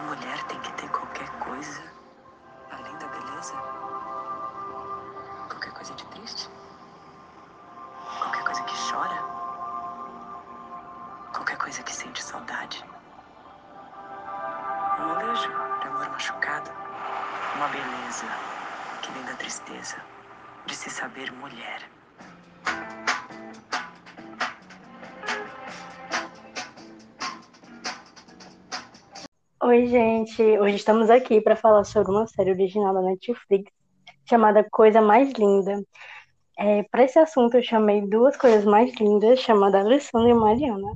uma mulher tem que ter qualquer coisa além da beleza? Qualquer coisa de triste? Qualquer coisa que chora? Qualquer coisa que sente saudade? Um molejo de amor machucado? Uma beleza que vem da tristeza de se saber mulher. Oi, gente. Hoje estamos aqui para falar sobre uma série original da Netflix chamada Coisa Mais Linda. É, para esse assunto, eu chamei duas coisas mais lindas, chamadas Alessandra e Mariana.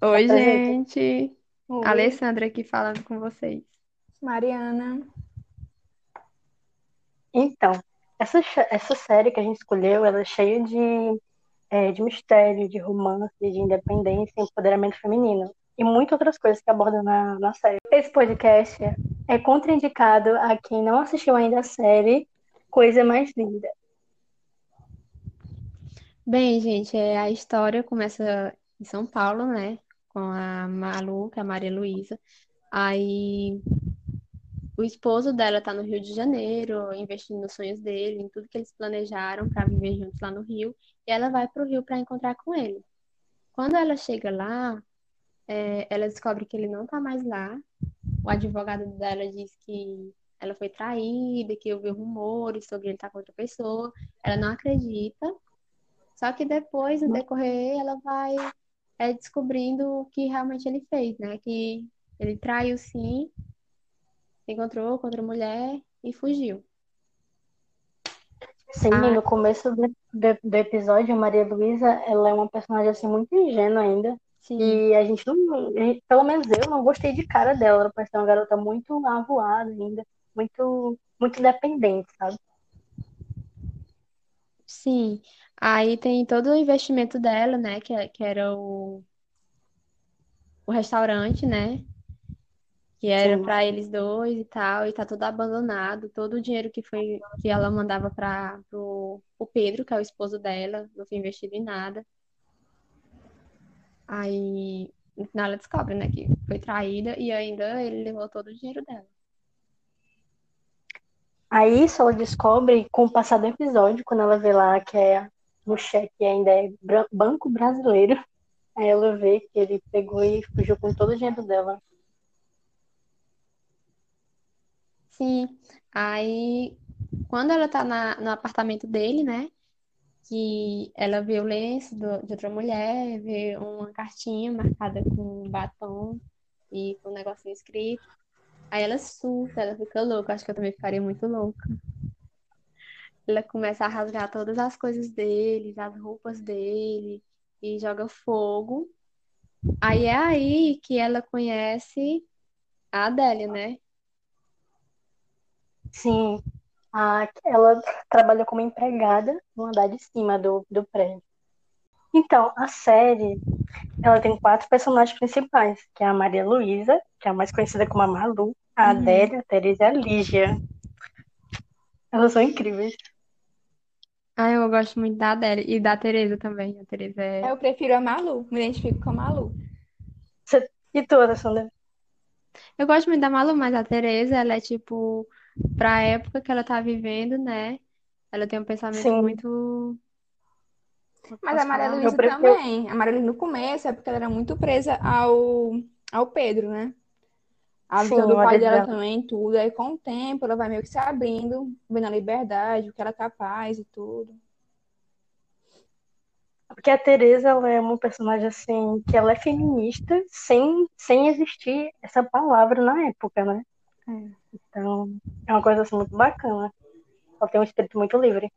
Oi, Apresenta. gente. Oi, Alessandra aqui falando com vocês. Mariana. Então, essa, essa série que a gente escolheu, ela é cheia de, é, de mistério, de romance, de independência e empoderamento feminino. E muitas outras coisas que aborda na, na série. Esse podcast é contraindicado a quem não assistiu ainda a série Coisa Mais Linda. Bem, gente, é, a história começa em São Paulo, né? Com a Malu, que é a Maria Luísa. Aí o esposo dela tá no Rio de Janeiro, investindo nos sonhos dele, em tudo que eles planejaram para viver juntos lá no Rio. E ela vai pro Rio para encontrar com ele. Quando ela chega lá, é, ela descobre que ele não tá mais lá. O advogado dela diz que ela foi traída, que ouviu rumores sobre ele estar com outra pessoa. Ela não acredita. Só que depois, no decorrer, ela vai é, descobrindo o que realmente ele fez, né? Que ele traiu sim, encontrou com outra mulher e fugiu. Sim, Ah. no começo do, do, do episódio, a Maria Luísa, ela é uma personagem assim muito ingênua ainda. Sim, E a gente não, pelo menos eu não gostei de cara dela. Ela parece ser uma garota muito avoada ainda, muito, muito independente, sabe? sim. Aí tem todo o investimento dela, né? Que, que era o, o restaurante, né? Que era para eles dois e tal, e tá todo abandonado. Todo o dinheiro que foi que ela mandava para o Pedro, que é o esposo dela, não foi investido em nada. Aí, no final, ela descobre, né, que foi traída e ainda ele levou todo o dinheiro dela. Aí isso ela descobre com o passar do episódio, quando ela vê lá que é no cheque ainda é Banco Brasileiro. Aí ela vê que ele pegou e fugiu com todo o dinheiro dela. Sim, aí quando ela tá na, no apartamento dele, né, que ela vê o lenço do- de outra mulher, vê uma cartinha marcada com batom e com um negocinho escrito. Aí ela surta, ela fica louca, acho que eu também ficaria muito louca. Ela começa a rasgar todas as coisas dele, as roupas dele, e joga fogo. Aí é aí que ela conhece a Adélia, né? Sim, a, ela trabalha como empregada no andar de cima do, do prédio. Então, a série, ela tem quatro personagens principais, que é a Maria Luísa, que é a mais conhecida como a Malu, a Uhum. Adélia, a Teresa e a Lígia. Elas são incríveis. Ah, eu gosto muito da Adélia e da Teresa também. A Teresa é. Eu prefiro a Malu, me identifico com a Malu. Você- E tu, Alessandra? Eu gosto muito da Malu, mas a Teresa, ela é tipo, pra época que ela tá vivendo, né? Ela tem um pensamento Sim. muito. Mas a Maria? Luísa prefiro- também. A Maria Luísa no começo é porque ela era muito presa ao, ao Pedro, né? A visão Sim, do pai dela dela. também, tudo. Aí com o tempo ela vai meio que se abrindo, vendo a liberdade, o que ela é capaz e tudo. Porque a Teresa, ela é uma personagem assim, que ela é feminista sem, sem existir essa palavra na época, né? É. Então, é uma coisa assim muito bacana. Ela tem um espírito muito livre.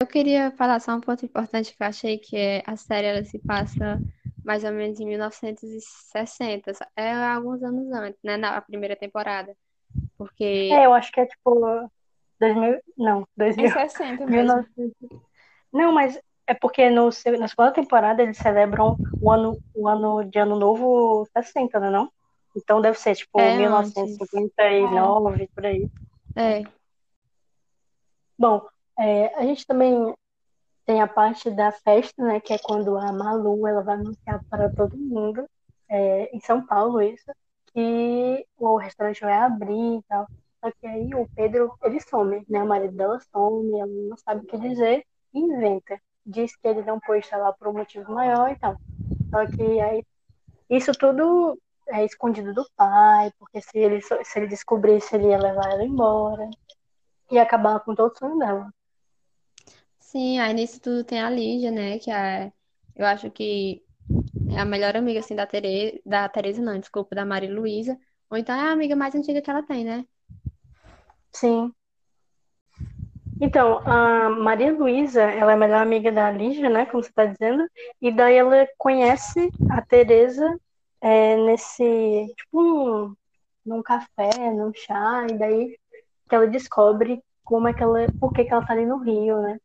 Eu queria falar só um ponto importante que eu achei que é a série ela se passa mais ou menos em 1960, é alguns anos antes, né, na primeira temporada. Porque É, eu acho que é tipo 2000, não, É 2000, 60 mesmo. 1900. Não, mas é porque no, na segunda temporada eles celebram o ano, o ano de ano novo 60, né, não? Então deve ser tipo É 1959, por aí. é, Bom, é, a gente também tem a parte da festa, né? Que é quando a Malu ela vai anunciar para todo mundo, é, em São Paulo, isso, que o restaurante vai abrir e tal. Só que aí o Pedro, ele some, né? O marido dela some, ela não sabe o que dizer e inventa. Diz que ele não estar lá por um motivo maior e tal. Só que aí isso tudo é escondido do pai, porque se ele, se ele descobrisse, ele ia levar ela embora e acabar com todo o sonho dela. Sim, aí nisso tudo tem a Lígia, né? Que é, eu acho que é a melhor amiga, assim, da Tereza, da Tereza, não, desculpa, da Maria Luísa. Ou então é a amiga mais antiga que ela tem, né? Sim. Então, a Maria Luísa, ela é a melhor amiga da Lígia, né? Como você está dizendo. E daí ela conhece a Tereza é, nesse, tipo, um, num café, num chá. E daí que ela descobre como é que ela, por que que ela tá ali no Rio, né?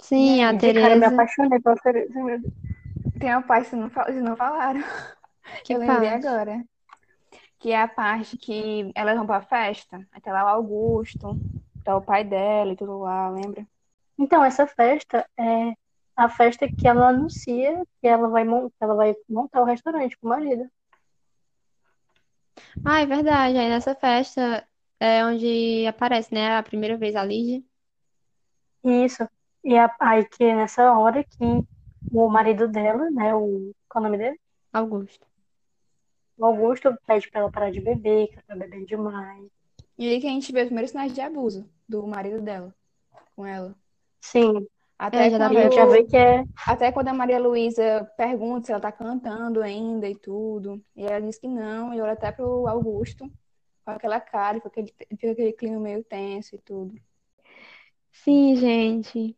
Sim, a E de cara eu me Tereza. apaixonei pela Tereza. Tem uma parte que não, fal- não falaram, Que eu lembrei parte? agora. Que é a parte que elas vão pra festa, até lá o Augusto, tá o pai dela e tudo lá, lembra? Então, essa festa é a festa que ela anuncia que ela vai, ela vai montar o restaurante com o marido. Ah, é verdade. Aí nessa festa é onde aparece, né? A primeira vez a Lígia. Isso. E a- aí que é nessa hora que o marido dela, né, o, qual é o nome dele? Augusto. O Augusto pede pra ela parar de beber, que ela tá bebendo demais. E aí que a gente vê os primeiros sinais de abuso do marido dela com ela. Sim, Até É, já gente já quando, que é. até quando a Maria Luísa pergunta se ela tá cantando ainda e tudo. E ela diz que não, e olha até pro Augusto com aquela cara, com aquele, fica aquele clima meio tenso e tudo. Sim, gente.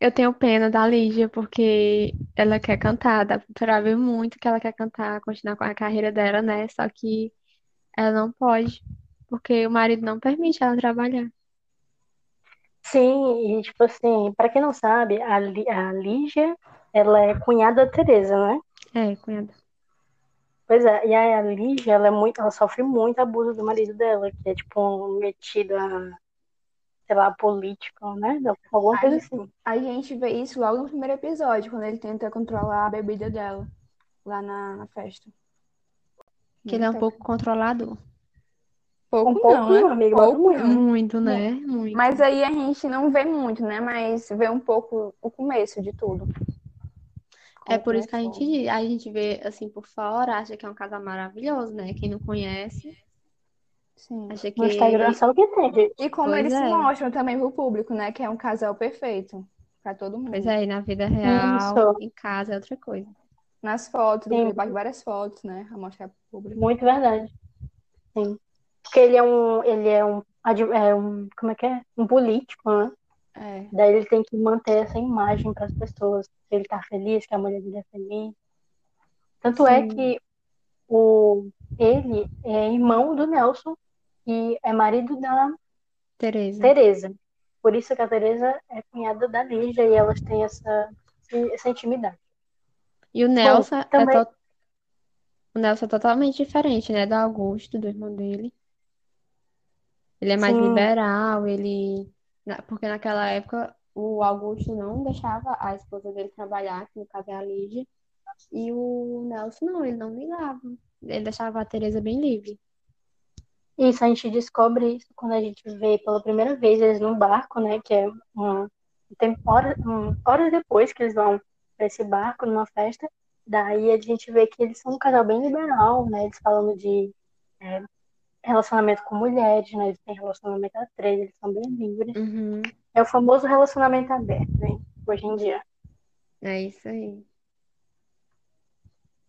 Eu tenho pena da Lígia porque ela quer cantar, dá pra ver muito que ela quer cantar, continuar com a carreira dela, né? Só que ela não pode, porque o marido não permite ela trabalhar. Sim, e tipo assim, pra quem não sabe, a, Lí- a Lígia, ela é cunhada da Teresa, né? É, cunhada. Pois é, e aí a Lígia, ela é muito, ela sofre muito abuso do marido dela, que é tipo um metido a, sei lá, político, né? Alguma coisa Aí, assim. a gente vê isso logo no primeiro episódio, quando ele tenta controlar a bebida dela lá na, na festa. Que ele é um pouco controlador. Pouco Um pouco não, né? não, amigo, bota Pouco muito. Muito, né? Muito. Mas aí a gente não vê muito, né? Mas vê um pouco o começo de tudo. É Como por isso que a gente começou. a gente vê assim por fora, acha que é um casal maravilhoso, né? Quem não conhece, Sim. acha No Instagram que. só o que tem. E como Pois eles se é. mostram também pro público, né? Que é um casal perfeito pra todo Pois mundo. é, e na vida real, Isso, em casa é outra coisa. Nas fotos, sim, várias fotos, né? A mostrar pro público. muito verdade. Sim. Porque ele é um, ele é um, é um, como é que é? Um político, né? É. Daí ele tem que manter essa imagem para as pessoas. Que ele tá feliz, que a mulher dele é feliz. Tanto é Sim, que o, ele é irmão do Nelson e é marido da Tereza. Teresa. Por isso que a Teresa é cunhada da Lígia e elas têm essa, essa intimidade. E o Bom, Nelson é também, to... o Nelson é totalmente diferente, né? Do Augusto, do irmão dele. Ele é mais sim, liberal, ele. na- Porque naquela época o Augusto não deixava a esposa dele trabalhar, que no caso é a Lígia. E o Nelson não, ele não ligava. Ele deixava a Tereza bem livre. isso, a gente descobre isso quando a gente vê pela primeira vez eles num barco, né? Que é uma, tem horas, um, horas depois que eles vão para esse barco, numa festa. Daí a gente vê que eles são um casal bem liberal, né? Eles falando de é, relacionamento com mulheres, né? Eles têm relacionamento a três, eles são bem livres. Uhum, É o famoso relacionamento aberto, né? Hoje em dia. é isso aí.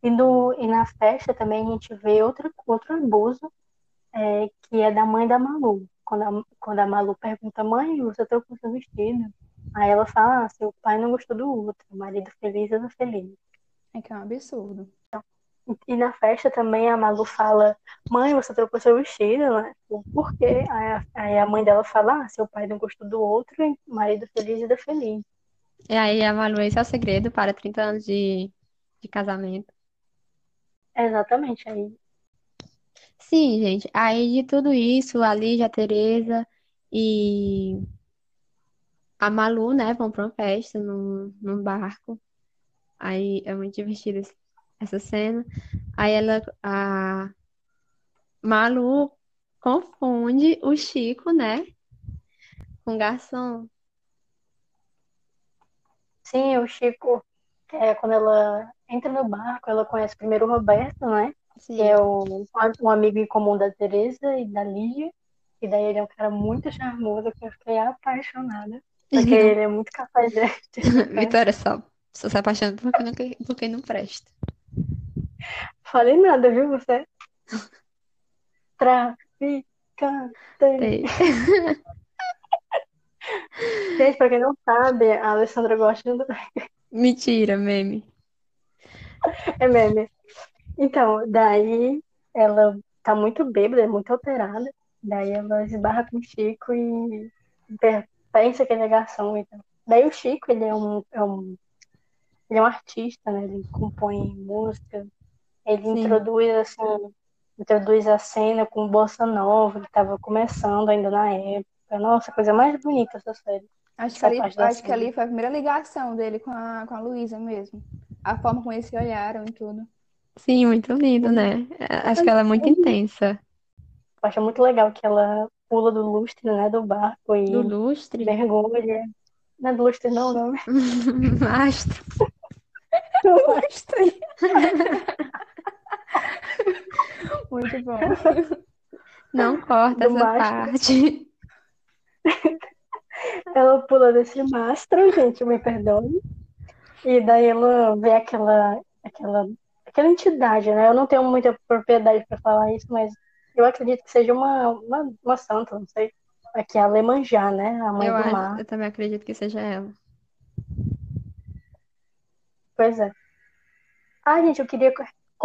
E, e na festa também a gente vê outro, outro abuso, é, que é da mãe da Malu. Quando a, quando a Malu pergunta, mãe, você trocou seu vestido? Aí ela fala, ah, seu pai não gostou do outro, o marido feliz, eu feliz. É que é um absurdo. E, e na festa também a Malu fala, mãe, você trocou seu vestido, né? Tipo, Por quê? Aí a, mãe dela fala, ah, seu pai não gostou do outro, e marido feliz, vida feliz. E aí a Malu, esse é o segredo para 30 anos de, de casamento. Exatamente, aí. Sim, gente. Aí de tudo isso, a Lígia, a Tereza e a Malu, né, vão para uma festa num, num barco. Aí é muito divertido esse- essa cena. Aí ela, a Malu confunde o Chico, né, com o garçom. Sim, o Chico, é, quando ela entra no barco, ela conhece primeiro o Roberto, né? Sim. Que é o, um amigo em comum da Teresa e da Lígia. E daí ele é um cara muito charmoso, que eu fiquei apaixonada. Porque ele é muito capaz de. Vitória, só, só se apaixonando por quem não, por quem não presta. Falei nada, viu, você? Traficante. Gente, pra quem não sabe, a Alessandra gosta do... Mentira, meme. É meme. Então, daí ela tá muito bêbada, muito alterada. Daí ela esbarra com o Chico e pensa que ele é garçom. Então. Daí o Chico, ele é um, é um, ele é um artista, né? Ele compõe música. Ele Sim. introduz, assim, introduz a cena com bossa nova, que tava começando ainda na época. Nossa, coisa mais bonita essa série. Acho que Essa ali, parte da acho que ali foi a primeira ligação dele com a, com a Luísa mesmo. A forma como eles se olharam e tudo. Sim, muito lindo, né? Acho que ela é muito intensa. Eu acho muito legal que ela pula do lustre, né, do barco e Do lustre. mergulha. Não é do lustre, não, não. Mastro. Lustre. Muito bom. Não corta Do essa mastro. parte. Ela pula desse mastro, gente, me perdoe. E daí ela vê aquela, aquela, aquela entidade, né? Eu não tenho muita propriedade para falar isso, mas eu acredito que seja uma, uma, uma santa, não sei. Aqui é a Lemanjá, né? A mãe Eu do acho, mar. eu também acredito que seja ela. Pois é. Ah, gente, eu queria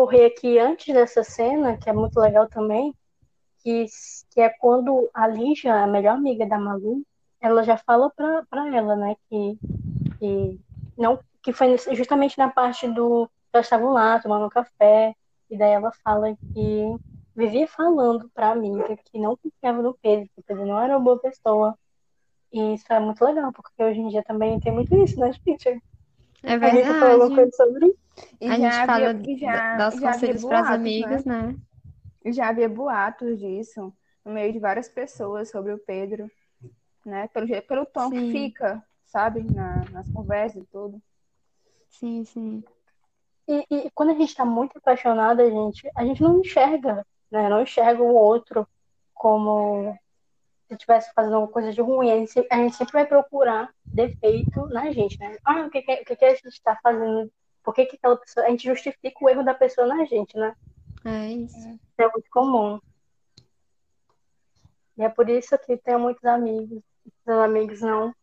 correr aqui antes dessa cena, que é muito legal também, que, que é quando a Lígia, a melhor amiga da Malu, ela já fala pra, pra ela, né, que, que, não, que foi justamente na parte do. Elas estavam lá tomando café, e daí ela fala que vivia falando pra amiga que não confiava no Pedro, que o Pedro não era uma boa pessoa. E isso é muito legal, porque hoje em dia também tem muito isso, né, gente? É A gente falou alguma verdade. coisa sobre isso. E A já gente fala havia, já, da- dos já havia conselhos para as boatos, amigas, né? E já havia boatos disso no meio de várias pessoas sobre o Pedro, né? Pelo, pelo tom que Sim. fica, sabe? Na- nas conversas e tudo. Sim, sim. E, e quando a gente tá muito apaixonada, gente, a gente não enxerga, né? Não enxerga o outro como se estivesse fazendo alguma coisa de ruim. A gente, se- a gente sempre vai procurar defeito na gente, né? Ah, o que, que, o que, que a gente tá fazendo? Por que, que aquela pessoa. A gente justifica o erro da pessoa na gente, né? É isso. É muito comum. E é por isso que tenho muitos amigos. Os amigos não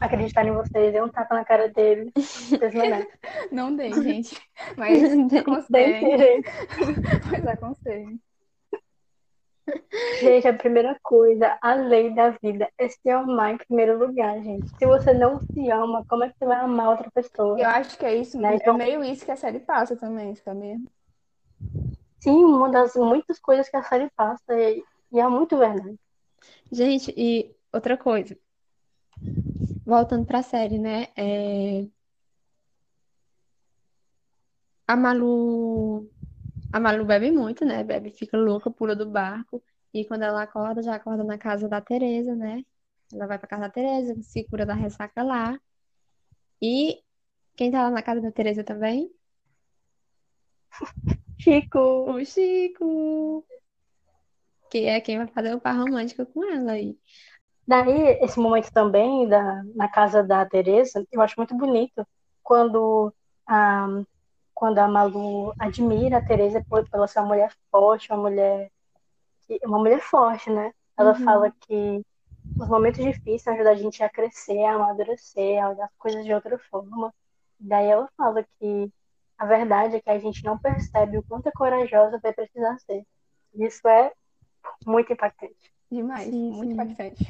acreditarem em vocês, dê um tapa na cara deles. Não dei, gente. Mas aconselhem. Mas aconselhem. Gente, a primeira coisa, a lei da vida é se amar em primeiro lugar, gente. Se você não se ama, como é que você vai amar outra pessoa? Eu acho que é isso, Né, é então- meio isso que a série passa também, sabia? Sim, uma das muitas coisas que a série passa e, e é muito verdade. Gente, e outra coisa. Voltando pra série, né? É... A Malu. A Malu bebe muito, né? Bebe, fica louca, pula do barco. E quando ela acorda, já acorda na casa da Teresa, né? Ela vai pra casa da Teresa, se cura da ressaca lá. E quem tá lá na casa da Teresa também? Chico, O Chico. Que é quem vai fazer o par romântico com ela aí. daí esse momento também da, na casa da Teresa, eu acho muito bonito quando a, quando a Malu admira a Teresa por, pela ser uma mulher forte, uma mulher uma mulher forte, né? Ela Uhum. fala que os momentos difíceis ajudam a gente a crescer, a amadurecer, a olhar as coisas de outra forma. Daí ela fala que a verdade é que a gente não percebe o quanto é corajosa vai precisar ser. Isso é muito impactante. Demais, Sim, muito sim. impactante.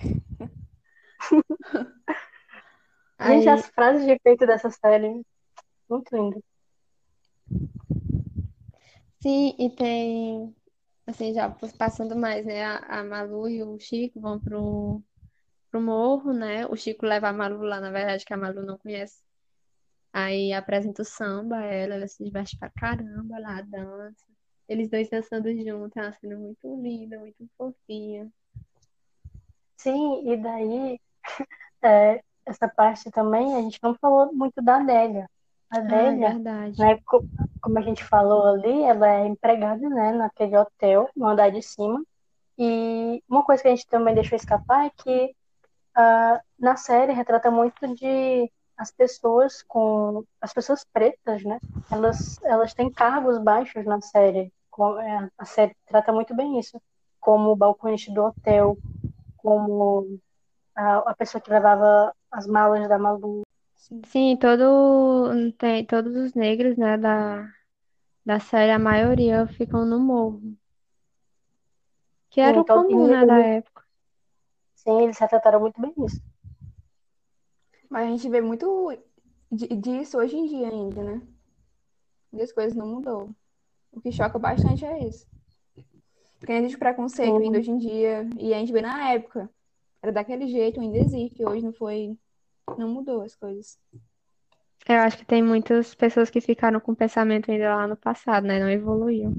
Gente, Aí, as frases de efeito dessa série, muito lindas. Sim, e tem, assim, já passando mais, né? A, a Malu e o Chico vão pro, pro morro, né? O Chico leva a Malu lá, na verdade, que a Malu não conhece Aí apresenta o samba a ela, ela se diverte pra caramba lá, dança. Eles dois dançando juntos, é uma cena muito linda, muito fofinha. Sim, e daí, é, essa parte também, a gente não falou muito da Adélia. A Ah, é verdade. né, co- como a gente falou ali, ela é empregada, né, naquele hotel, no andar de cima. E uma coisa que a gente também deixou escapar é que ah, na série retrata muito de as pessoas com as pessoas pretas, né? Elas elas têm cargos baixos na série. É, A série trata muito bem isso, como o balconista do hotel, como a, a pessoa que levava as malas da Malu. Sim, todo, tem, todos os negros, né, da, da série, a maioria ficam no morro. Que era Sim, o todo, comum, né, da época. sim, eles retrataram muito bem isso. Mas a gente vê muito di- disso hoje em dia ainda, né? E as coisas não mudou. O que choca bastante é isso. Porque ainda existe preconceito Sim. ainda hoje em dia. E a gente vê na época. Era daquele jeito, ainda existe. Hoje não foi. Não mudou as coisas. Eu acho que tem muitas pessoas que ficaram com o pensamento ainda lá no passado, né, não evoluíam.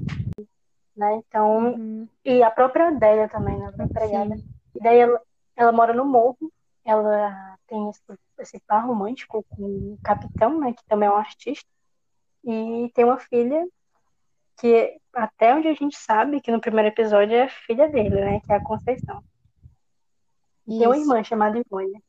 Né? Então, Uhum. e a própria Adélia também, né? A. E daí ela, ela mora no morro, ela tem esse, esse par romântico com o capitão, né? Que também é um artista. E tem uma filha que, até onde a gente sabe, que no primeiro episódio é filha dele, né? Que é a Conceição. E tem uma Isso. irmã chamada Ivone.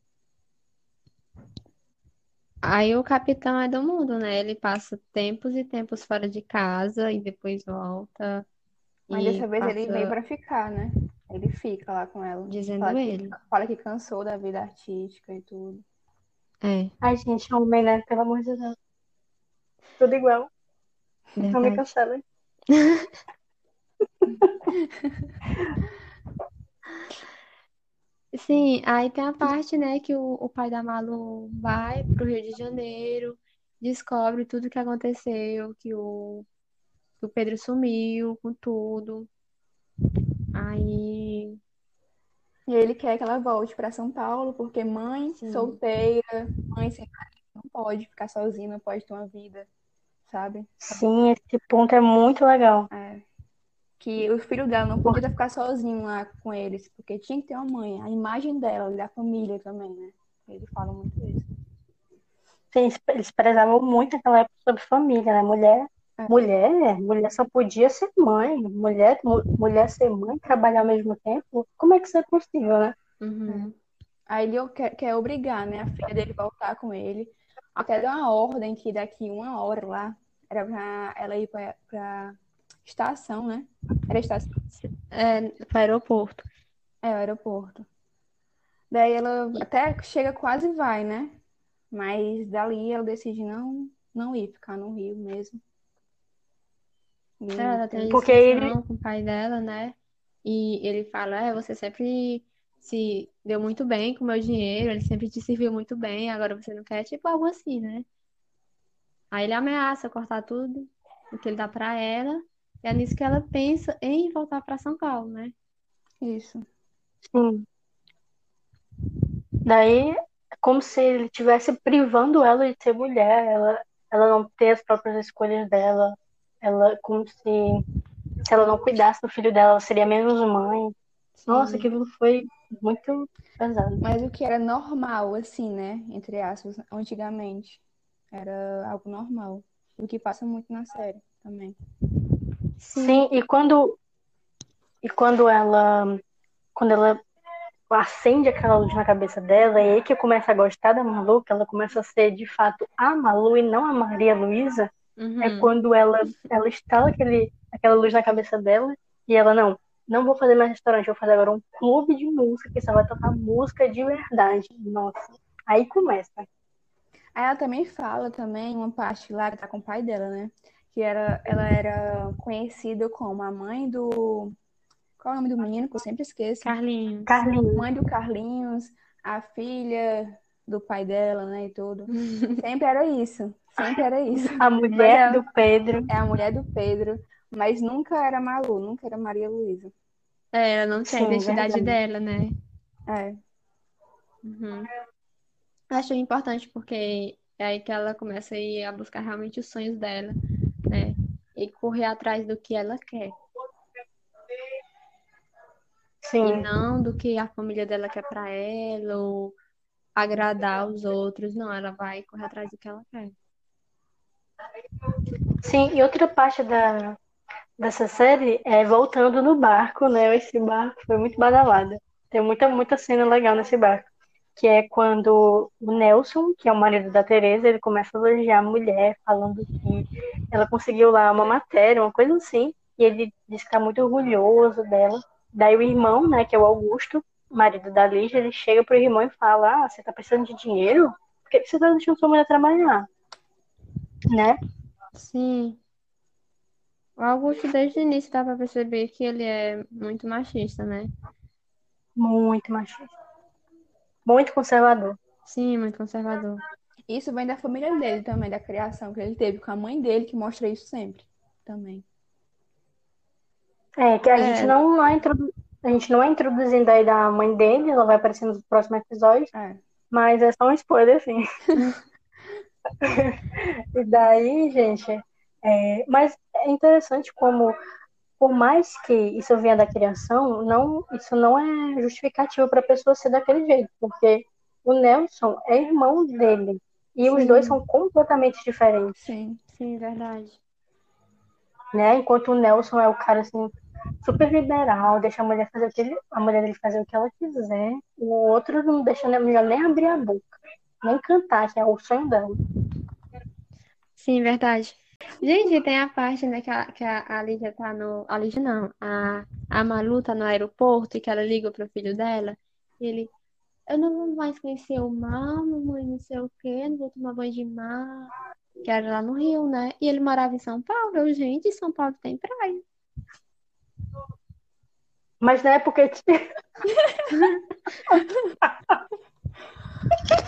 Aí o capitão é do mundo, né? Ele passa tempos e tempos fora de casa e depois volta Mas e dessa vez ele passa veio pra ficar, né? Ele fica lá com ela. dizendo Fala que, ele. fala que cansou da vida artística e tudo. É, Ai, gente, homem, né? Pelo amor de Deus. Tudo igual. Não me verdade. cancelem. Sim, aí tem a parte, né, que o, o pai da Malu vai pro Rio de Janeiro, descobre tudo que aconteceu, que o, que o Pedro sumiu com tudo. Aí, E ele quer que ela volte pra São Paulo, porque mãe Sim. solteira, mãe sem marido, não pode ficar sozinha, não pode ter uma vida, sabe? Sim, esse ponto é muito legal. É. Que o filho dela não podia ficar sozinho lá com eles, porque tinha que ter uma mãe, a imagem dela da família também, né? Ele fala muito isso. Sim, eles- eles prezavam muito naquela época sobre família, né? Mulher, É. mulher, mulher só podia ser mãe. Mulher, mu- mulher ser mãe, trabalhar ao mesmo tempo. Como é que isso é possível, né? uhum, Aí ele quer, quer obrigar, né, a filha dele voltar com ele. Até deu uma ordem que daqui uma hora lá era pra ela ir pra, pra estação, né? Era estação. é, pro aeroporto. É, o aeroporto. Daí ela até chega quase vai, né? Mas dali ela decide não, não ir, ficar no Rio mesmo. E Ela tem Porque ele- com o pai dela, né? E ele fala, é, você sempre se deu muito bem com o meu dinheiro, ele sempre te serviu muito bem, agora você não quer, tipo algo assim, né? Aí ele ameaça cortar tudo o que ele dá pra ela, e é nisso que ela pensa em voltar pra São Paulo, né? Isso. Sim. Daí, é como se ele estivesse privando ela de ser mulher, ela, ela não ter as próprias escolhas dela, ela como se, se ela não cuidasse do filho dela, ela seria menos mãe. Nossa, Sim. aquilo foi muito pesado. Mas o que era normal, assim, né? Entre aspas, antigamente. Era algo normal. O que passa muito na série também. Sim, e quando e quando ela quando ela acende aquela luz na cabeça dela, é aí que começa a gostar da Malu, que ela começa a ser de fato a Malu e não a Maria Luísa. É Uhum. quando ela, ela instala aquele, aquela luz na cabeça dela e ela, não, não vou fazer mais restaurante, vou fazer agora um clube de música que só vai tocar música de verdade. Nossa, aí começa. Aí ela também fala também uma parte lá que tá com o pai dela, né? Que era, ela era conhecida como a mãe do. Qual é o nome do menino? Que eu sempre esqueço. Carlinhos. Carlinhos, Mãe do Carlinhos, a filha do pai dela, né? E tudo. Sempre era isso. Sempre era isso. a mulher Mas do Pedro. É a mulher do Pedro, mas nunca era Malu, nunca era Maria Luísa. É, ela não tem a identidade verdade. dela, né? É. Uhum. Eu acho importante porque É aí que ela começa a ir a buscar realmente os sonhos dela, né? E correr atrás do que ela quer. E Sim, não do que a família dela quer pra ela, ou agradar os outros. Não, ela vai correr atrás do que ela quer. sim. E outra parte da, dessa série é voltando no barco, né? Esse barco foi muito badalado. Tem muita, muita cena legal nesse barco. Que é quando o Nelson, que é o marido da Teresa, ele começa a elogiar a mulher, falando que ela conseguiu lá uma matéria, uma coisa assim. E ele diz que tá muito orgulhoso dela. Daí o irmão, né, que é o Augusto, marido da Lígia, ele chega pro irmão e fala: Ah, você tá precisando de dinheiro? Por que você tá deixando sua mulher trabalhar? Né? Sim. O Augusto, desde o início, dá pra perceber que ele é muito machista, né? Muito machista. Muito conservador. Sim, muito conservador. Isso vem da família dele também, da criação que ele teve com a mãe dele, que mostra isso sempre. Também. É, que a É. gente não é introdu... a gente não é introduzindo aí da mãe dele, ela vai aparecer nos próximos episódios, É. mas é só um spoiler, assim. E daí, gente, é, mas é interessante como, por mais que isso venha da criação, não, isso não é justificativo para a pessoa ser daquele jeito, porque o Nelson é irmão dele e os Sim. dois são completamente diferentes, Sim. Sim, verdade. né? Enquanto o Nelson é o cara assim super liberal, deixa a mulher fazer o que ele, a mulher dele fazer o que ela quiser, o outro não deixa a mulher nem abrir a boca, nem cantar, que é o sonho dela. Sim, verdade. Gente, tem a parte, né, que a, que a, a Lídia tá no. A Lídia não, a, a Malu tá no aeroporto e que ela liga pro filho dela. E ele, eu não vou mais conhecer o mar, mamãe, não sei o quê, não vou tomar banho de mar. Que era lá no Rio, né? E ele morava em São Paulo. Eu, gente, São Paulo tem praia. Mas na época tinha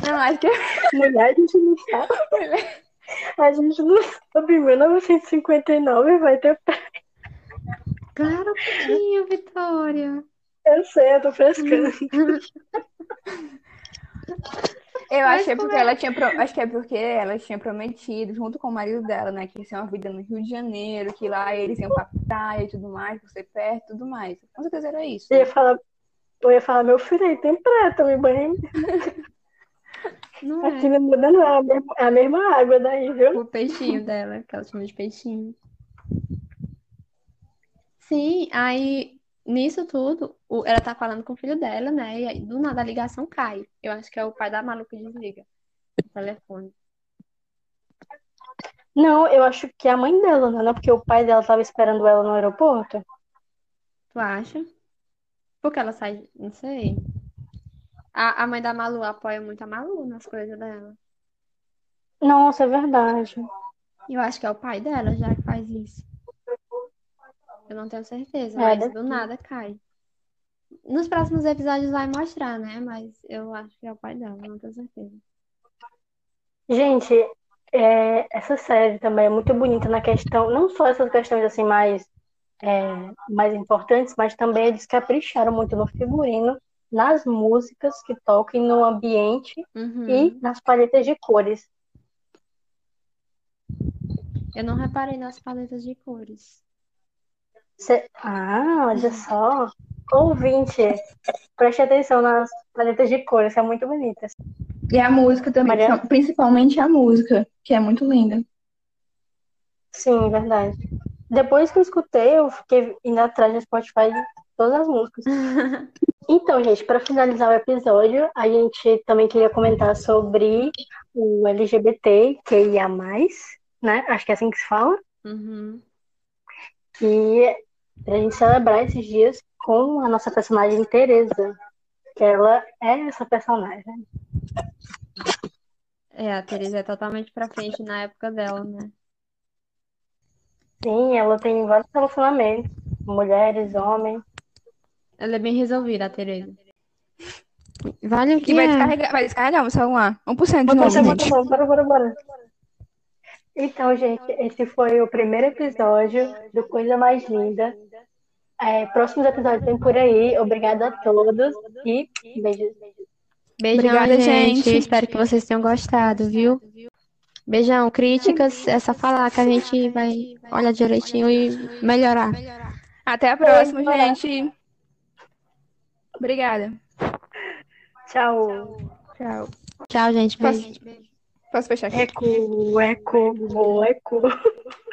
Não, acho que mulher, a gente não sabe. A gente não sabe, em 1959 vai ter. Claro que tinha, Vitória. Eu sei, eu tô frescando. eu Mas acho que é como porque é? ela tinha pro- acho que é porque ela tinha prometido junto com o marido dela, né, que ia ser uma vida no Rio de Janeiro, que lá eles iam pra praia e tudo mais, ser perto e tudo mais. Com certeza era isso. Eu ia falar, eu ia falar, meu filho aí tem preta, me banho. Não Aqui é? não muda não, é a mesma, é água daí, viu? O peixinho dela, que ela chama de peixinho. Sim, aí nisso tudo, ela tá falando com o filho dela, né? E aí do nada a ligação cai. Eu acho que é o pai da Malu que desliga o telefone. Não, eu acho que é a mãe dela, né? Porque o pai dela tava esperando ela no aeroporto. Tu acha? Porque ela sai, não sei. A, a mãe da Malu apoia muito a Malu nas coisas dela. Nossa, é verdade. Eu acho que é o pai dela já que faz isso. Eu não tenho certeza, É, mas do nada cai. Nos próximos episódios vai mostrar, né? Mas eu acho que é o pai dela, não tenho certeza. Gente, é, essa série também é muito bonita na questão, não só essas questões assim mais, é, mais importantes, mas também eles capricharam muito no figurino, nas músicas que e no ambiente Uhum. e nas paletas de cores. Eu não reparei nas paletas de cores. Cê- Ah, olha só. Ouvinte, preste atenção nas paletas de cores, que é muito bonitas. E a música também, Maria? principalmente a música, que é muito linda. Sim, verdade. Depois que eu escutei, eu fiquei indo atrás no Spotify de todas as músicas. Então, gente, para finalizar o episódio, a gente também queria comentar sobre o LGBT, QIA+, né? Acho que é assim que se fala. Uhum. E pra gente celebrar esses dias com a nossa personagem Teresa, que ela é essa personagem. É, a Teresa é totalmente pra frente na época dela, né? Sim, ela tem vários relacionamentos, mulheres, homens. Ela é bem resolvida, a Teresa. Vale o E que vai é? descarregar, vai descarregar meu celular. 1% de novo, gente. bota, bora, bora, bora. Então, gente, esse foi o primeiro episódio do Coisa Mais Linda. É, próximos episódios tem por aí. Obrigada a todos e beijos. Beijão, Obrigada, gente. gente. Espero que vocês tenham gostado, viu? Beijão, críticas, é só falar que a gente vai olhar direitinho e melhorar. Até a próxima, gente. Obrigada. Tchau. Tchau. Tchau, gente. Beijo. Posso, posso fechar aqui? Eco, eco, eco.